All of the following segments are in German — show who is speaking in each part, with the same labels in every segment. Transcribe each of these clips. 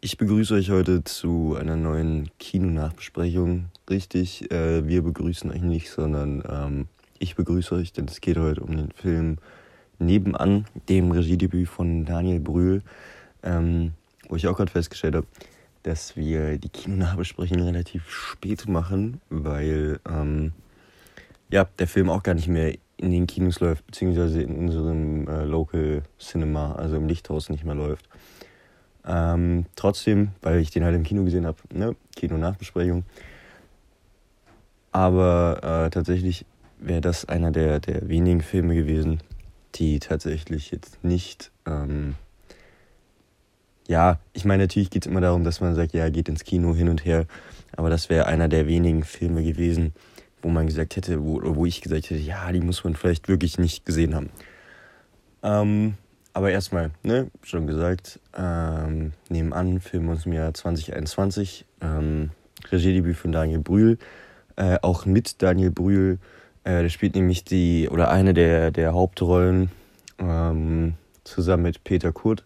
Speaker 1: Ich begrüße euch heute zu einer neuen Kinonachbesprechung. Richtig, äh, wir begrüßen euch nicht, sondern ähm, ich begrüße euch, denn es geht heute um den Film Nebenan, dem Regiedebüt von Daniel Brühl, ähm, wo ich auch gerade festgestellt habe, dass wir die Kinonachbesprechung relativ spät machen, weil ähm, ja, der Film auch gar nicht mehr in den Kinos läuft, beziehungsweise in unserem äh, Local Cinema, also im Lichthaus nicht mehr läuft. Ähm, trotzdem, weil ich den halt im Kino gesehen habe, ne? Kino-Nachbesprechung. Aber äh, tatsächlich wäre das einer der, der wenigen Filme gewesen, die tatsächlich jetzt nicht. Ähm, ja, ich meine, natürlich geht es immer darum, dass man sagt, ja, geht ins Kino hin und her. Aber das wäre einer der wenigen Filme gewesen, wo man gesagt hätte, wo, wo ich gesagt hätte, ja, die muss man vielleicht wirklich nicht gesehen haben. Ähm, aber erstmal, ne, schon gesagt, ähm, nebenan, Film aus dem Jahr 2021, ähm, Regiedebüt von Daniel Brühl, äh, auch mit Daniel Brühl, äh, der spielt nämlich die, oder eine der, der Hauptrollen, ähm, zusammen mit Peter Kurt.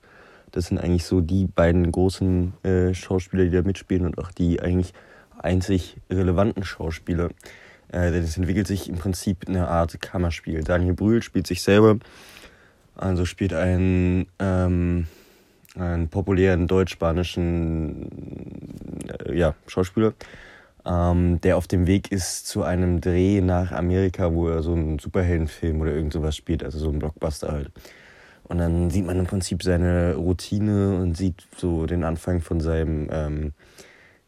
Speaker 1: Das sind eigentlich so die beiden großen äh, Schauspieler, die da mitspielen und auch die eigentlich einzig relevanten Schauspieler. Äh, denn es entwickelt sich im Prinzip eine Art Kammerspiel. Daniel Brühl spielt sich selber also spielt einen, ähm, einen populären deutsch-spanischen äh, ja, Schauspieler, ähm, der auf dem Weg ist zu einem Dreh nach Amerika, wo er so einen Superheldenfilm oder irgend sowas spielt, also so ein Blockbuster halt. Und dann sieht man im Prinzip seine Routine und sieht so den Anfang von seinem ähm,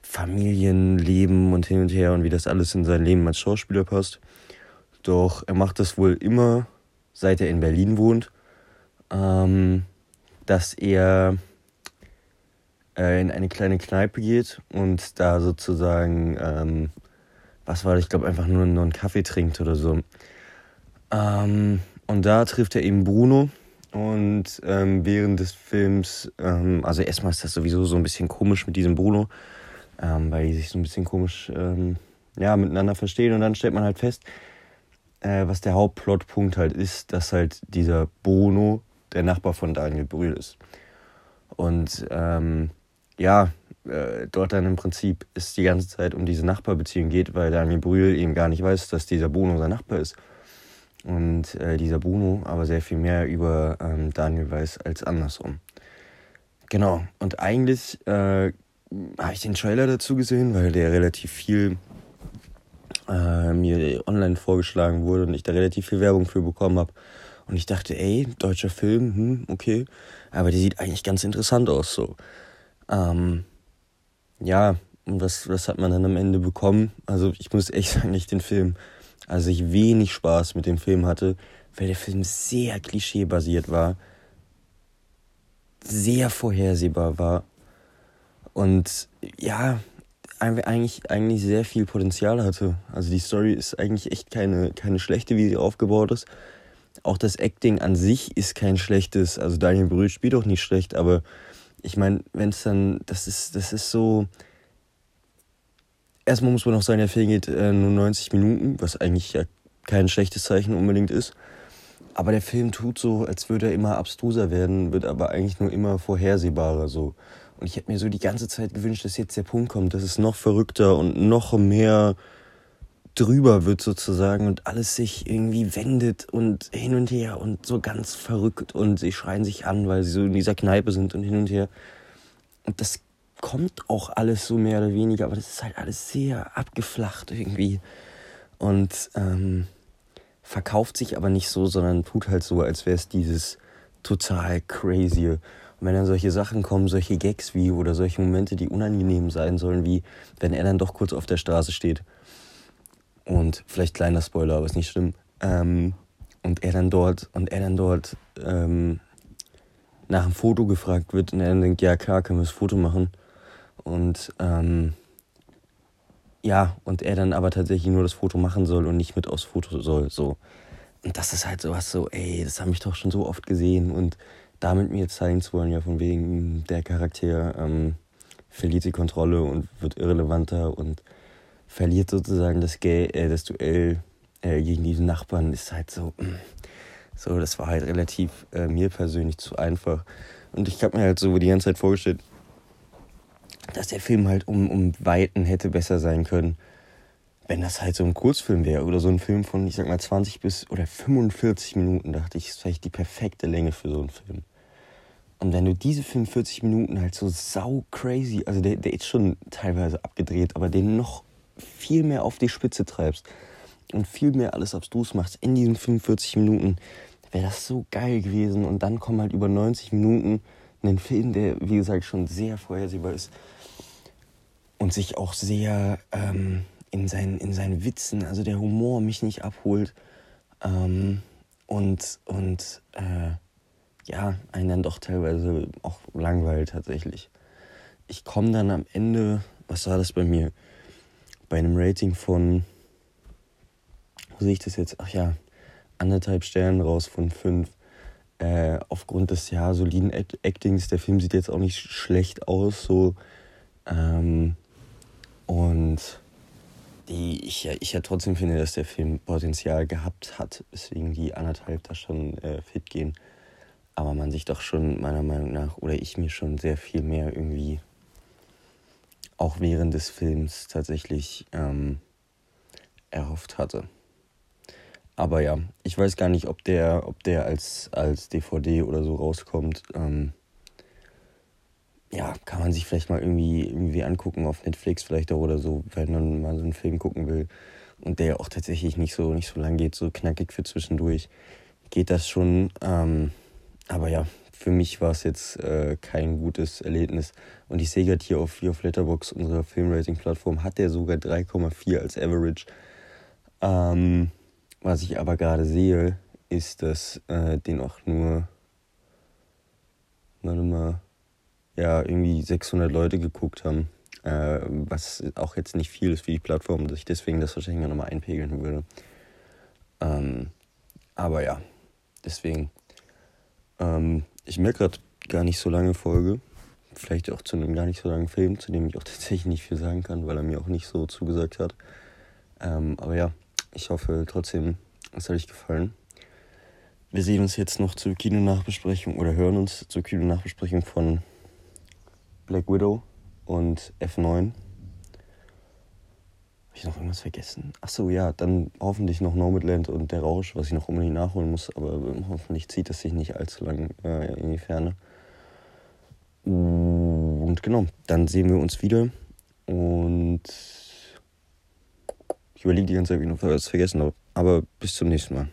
Speaker 1: Familienleben und hin und her und wie das alles in sein Leben als Schauspieler passt. Doch er macht das wohl immer, seit er in Berlin wohnt ähm, dass er äh, in eine kleine Kneipe geht und da sozusagen, ähm, was war das, ich glaube einfach nur, nur einen Kaffee trinkt oder so. Ähm, und da trifft er eben Bruno und ähm, während des Films, ähm, also erstmal ist das sowieso so ein bisschen komisch mit diesem Bruno, ähm, weil die sich so ein bisschen komisch ja, miteinander verstehen und dann stellt man halt fest, äh, was der Hauptplotpunkt halt ist, dass halt dieser Bruno der Nachbar von Daniel Brühl ist. Und ähm, ja, äh, dort dann im Prinzip es die ganze Zeit um diese Nachbarbeziehung geht, weil Daniel Brühl eben gar nicht weiß, dass dieser Bruno sein Nachbar ist. Und äh, dieser Bruno aber sehr viel mehr über ähm, Daniel weiß als andersrum. Genau, und eigentlich äh, habe ich den Trailer dazu gesehen, weil der relativ viel äh, mir online vorgeschlagen wurde und ich da relativ viel Werbung für bekommen habe. Und ich dachte, ey, deutscher Film, hm, okay. Aber der sieht eigentlich ganz interessant aus, so. Ähm, ja, und was, was hat man dann am Ende bekommen? Also, ich muss echt sagen, ich den Film, also ich wenig Spaß mit dem Film hatte, weil der Film sehr klischeebasiert war, sehr vorhersehbar war und ja, eigentlich, eigentlich sehr viel Potenzial hatte. Also die Story ist eigentlich echt keine, keine schlechte, wie sie aufgebaut ist auch das Acting an sich ist kein schlechtes. Also Daniel Brühl spielt auch nicht schlecht, aber ich meine, wenn es dann, das ist, das ist so. Erstmal muss man auch sagen, der Film geht äh, nur 90 Minuten, was eigentlich ja kein schlechtes Zeichen unbedingt ist. Aber der Film tut so, als würde er immer abstruser werden, wird aber eigentlich nur immer vorhersehbarer so. Und ich hätte mir so die ganze Zeit gewünscht, dass jetzt der Punkt kommt, dass es noch verrückter und noch mehr drüber wird sozusagen und alles sich irgendwie wendet und hin und her und so ganz verrückt und sie schreien sich an, weil sie so in dieser Kneipe sind und hin und her. Und das kommt auch alles so mehr oder weniger, aber das ist halt alles sehr abgeflacht irgendwie und ähm, verkauft sich aber nicht so, sondern tut halt so, als wäre es dieses total crazy. Und wenn dann solche Sachen kommen, solche Gags wie oder solche Momente, die unangenehm sein sollen, wie wenn er dann doch kurz auf der Straße steht und vielleicht kleiner Spoiler, aber ist nicht schlimm. Ähm, und er dann dort und er dann dort ähm, nach einem Foto gefragt wird und er dann denkt, ja klar, können wir das Foto machen. Und ähm, ja, und er dann aber tatsächlich nur das Foto machen soll und nicht mit aufs Foto soll. So. Und das ist halt sowas so, ey, das habe ich doch schon so oft gesehen. Und damit mir zeigen zu wollen, ja, von wegen der Charakter ähm, verliert die Kontrolle und wird irrelevanter und verliert sozusagen das, Gay, äh, das Duell äh, gegen diesen Nachbarn, ist halt so, mm, so, das war halt relativ äh, mir persönlich zu einfach. Und ich habe mir halt so die ganze Zeit vorgestellt, dass der Film halt um, um Weiten hätte besser sein können, wenn das halt so ein Kurzfilm wäre oder so ein Film von, ich sag mal, 20 bis oder 45 Minuten, dachte ich, ist vielleicht die perfekte Länge für so einen Film. Und wenn du diese 45 Minuten halt so sau crazy, also der, der ist schon teilweise abgedreht, aber den noch viel mehr auf die Spitze treibst und viel mehr alles abstrus machst in diesen 45 Minuten, wäre das so geil gewesen. Und dann kommen halt über 90 Minuten ein Film, der, wie gesagt, schon sehr vorhersehbar ist und sich auch sehr ähm, in, seinen, in seinen Witzen, also der Humor mich nicht abholt ähm, und, und äh, ja, einen dann doch teilweise auch langweilt tatsächlich. Ich komme dann am Ende, was war das bei mir? Bei einem Rating von, wo sehe ich das jetzt? Ach ja, anderthalb Sternen raus von fünf. Äh, aufgrund des ja soliden Actings, der Film sieht jetzt auch nicht schlecht aus, so. Ähm, und die ich, ich ja trotzdem finde, dass der Film Potenzial gehabt hat, deswegen die anderthalb da schon äh, fit gehen. Aber man sich doch schon meiner Meinung nach, oder ich mir schon sehr viel mehr irgendwie auch während des Films tatsächlich ähm, erhofft hatte. Aber ja, ich weiß gar nicht, ob der, ob der als, als DVD oder so rauskommt. Ähm, ja, kann man sich vielleicht mal irgendwie, irgendwie angucken auf Netflix vielleicht auch oder so, wenn man mal so einen Film gucken will. Und der auch tatsächlich nicht so, nicht so lang geht, so knackig für zwischendurch. Geht das schon. Ähm, aber ja, für mich war es jetzt äh, kein gutes Erlebnis. Und ich sehe gerade hier auf, hier auf Letterbox, unserer Filmrating-Plattform, hat der sogar 3,4 als Average. Ähm, was ich aber gerade sehe, ist, dass äh, den auch nur, warte mal, ja, irgendwie 600 Leute geguckt haben. Äh, was auch jetzt nicht viel ist für die Plattform, dass ich deswegen das wahrscheinlich nochmal einpegeln würde. Ähm, aber ja, deswegen. Ähm, ich merke gerade gar nicht so lange Folge. Vielleicht auch zu einem gar nicht so langen Film, zu dem ich auch tatsächlich nicht viel sagen kann, weil er mir auch nicht so zugesagt hat. Ähm, aber ja, ich hoffe trotzdem, es hat euch gefallen. Wir sehen uns jetzt noch zur Kinonachbesprechung oder hören uns zur Kinonachbesprechung von Black Widow und F9. Habe ich noch irgendwas vergessen? Achso, ja, dann hoffentlich noch Nomadland und Der Rausch, was ich noch unbedingt nachholen muss, aber hoffentlich zieht es sich nicht allzu lang äh, in die Ferne. Und genau, dann sehen wir uns wieder und ich überlege die ganze Zeit, wie ich noch was vergessen habe. Aber bis zum nächsten Mal.